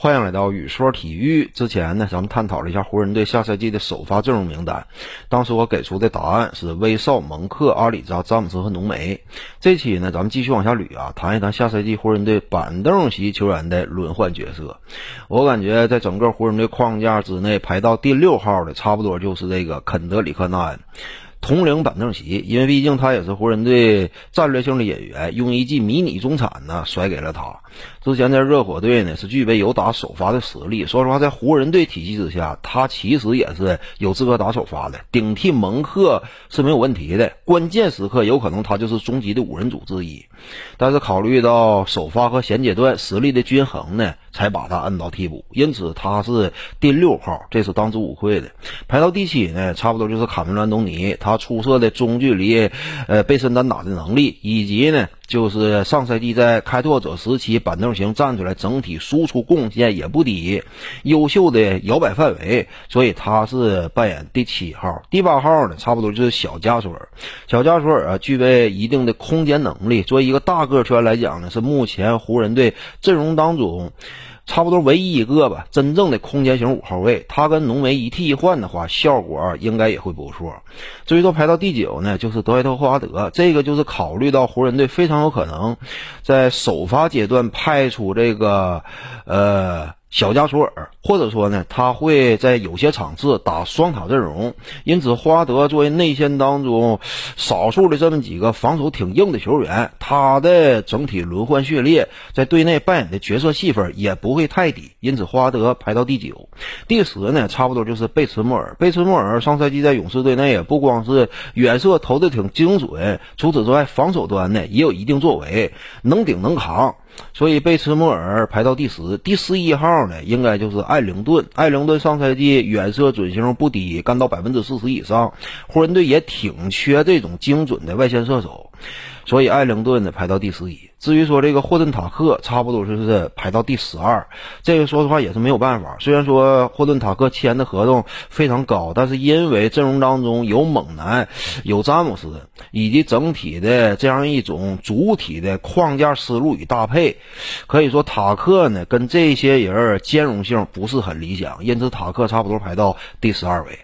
欢迎来到宇说体育。之前呢，咱们探讨了一下湖人队下赛季的首发阵容名单。当时我给出的答案是威少、蒙克、阿里扎、詹姆斯和浓眉。这期呢，咱们继续往下捋啊，谈一谈下赛季湖人队板凳席球员的轮换角色。我感觉在整个湖人队框架之内，排到第六号的，差不多就是这个肯德里克·纳恩。统领板凳席，因为毕竟他也是湖人队战略性的演员，用一记迷你中产呢甩给了他。之前在热火队呢是具备有打首发的实力，说实话，在湖人队体系之下，他其实也是有资格打首发的，顶替蒙克是没有问题的。关键时刻有可能他就是终极的五人组之一，但是考虑到首发和衔接段实力的均衡呢，才把他摁到替补，因此他是第六号，这是当之无愧的。排到第七呢，差不多就是卡梅伦·安东尼。他他出色的中距离，呃，背身单打的能力，以及呢，就是上赛季在开拓者时期板凳型站出来，整体输出贡献也不低，优秀的摇摆范围，所以他是扮演第七号、第八号呢，差不多就是小加索尔。小加索尔啊，具备一定的空间能力，作为一个大个球员来讲呢，是目前湖人队阵容当中。差不多唯一一个吧，真正的空间型五号位，他跟浓眉一替一换的话，效果应该也会不错。至于说排到第九呢，就是德怀特·霍华德，这个就是考虑到湖人队非常有可能在首发阶段派出这个，呃。小加索尔，或者说呢，他会在有些场次打双塔阵容，因此花德作为内线当中少数的这么几个防守挺硬的球员，他的整体轮换序列在队内扮演的角色戏份也不会太低，因此花德排到第九。第十呢，差不多就是贝茨莫尔。贝茨莫尔上赛季在勇士队内也不光是远射投的挺精准，除此之外，防守端呢也有一定作为，能顶能扛。所以贝茨莫尔排到第十，第十一号呢，应该就是艾灵顿。艾灵顿上赛季远射准星不低，干到百分之四十以上。湖人队也挺缺这种精准的外线射手。所以艾灵顿呢排到第十一。至于说这个霍顿塔克，差不多就是排到第十二。这个说实话也是没有办法。虽然说霍顿塔克签的合同非常高，但是因为阵容当中有猛男、有詹姆斯，以及整体的这样一种主体的框架思路与搭配，可以说塔克呢跟这些人兼容性不是很理想。因此塔克差不多排到第十二位。